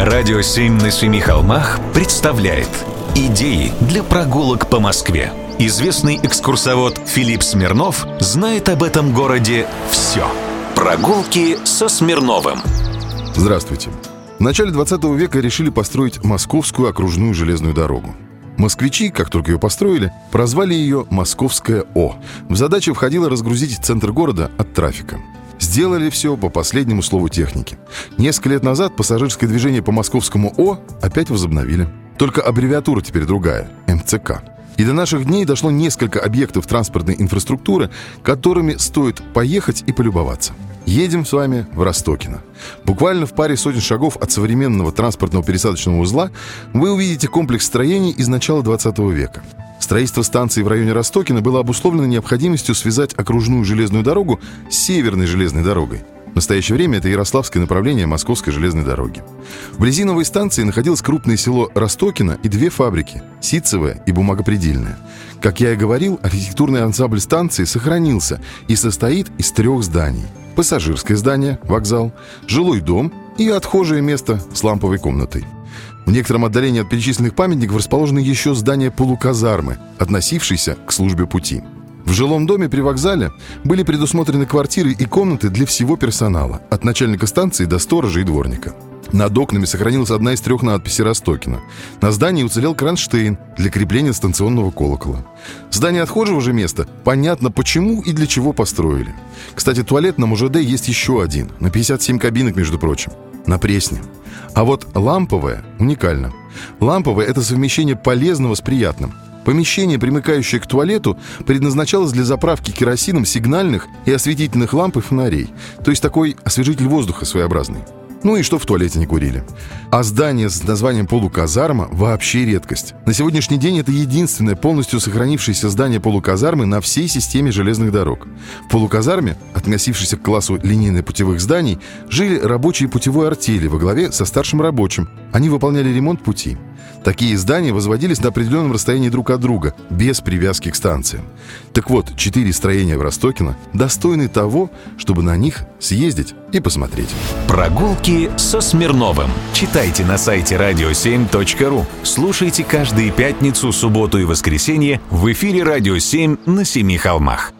Радио «Семь на семи холмах» представляет Идеи для прогулок по Москве. Известный экскурсовод Филипп Смирнов знает об этом городе все. Прогулки со Смирновым. Здравствуйте. В начале 20 века решили построить Московскую окружную железную дорогу. Москвичи, как только ее построили, прозвали ее «Московская О». В задачу входило разгрузить центр города от трафика. Сделали все по последнему слову техники. Несколько лет назад пассажирское движение по московскому О опять возобновили. Только аббревиатура теперь другая – МЦК. И до наших дней дошло несколько объектов транспортной инфраструктуры, которыми стоит поехать и полюбоваться. Едем с вами в Ростокино. Буквально в паре сотен шагов от современного транспортного пересадочного узла вы увидите комплекс строений из начала 20 века. Строительство станции в районе Ростокина было обусловлено необходимостью связать окружную железную дорогу с северной железной дорогой. В настоящее время это Ярославское направление Московской железной дороги. Вблизи новой станции находилось крупное село Ростокино и две фабрики – ситцевая и бумагопредельная. Как я и говорил, архитектурный ансамбль станции сохранился и состоит из трех зданий. Пассажирское здание, вокзал, жилой дом и отхожее место с ламповой комнатой. В некотором отдалении от перечисленных памятников расположено еще здание полуказармы, относившееся к службе пути. В жилом доме при вокзале были предусмотрены квартиры и комнаты для всего персонала, от начальника станции до сторожа и дворника. Над окнами сохранилась одна из трех надписей Ростокина. На здании уцелел кронштейн для крепления станционного колокола. Здание отхожего же места понятно почему и для чего построили. Кстати, туалет на МУЖД есть еще один, на 57 кабинок, между прочим, на Пресне. А вот ламповое уникально. Ламповое – это совмещение полезного с приятным – Помещение, примыкающее к туалету, предназначалось для заправки керосином сигнальных и осветительных ламп и фонарей. То есть такой освежитель воздуха своеобразный. Ну и что в туалете не курили. А здание с названием полуказарма вообще редкость. На сегодняшний день это единственное полностью сохранившееся здание полуказармы на всей системе железных дорог. В полуказарме, относившейся к классу линейно-путевых зданий, жили рабочие путевой артели во главе со старшим рабочим. Они выполняли ремонт пути. Такие здания возводились на определенном расстоянии друг от друга, без привязки к станциям. Так вот, четыре строения в Ростокино достойны того, чтобы на них съездить и посмотреть. Прогулки со Смирновым. Читайте на сайте radio7.ru. Слушайте каждые пятницу, субботу и воскресенье в эфире «Радио 7» на Семи холмах.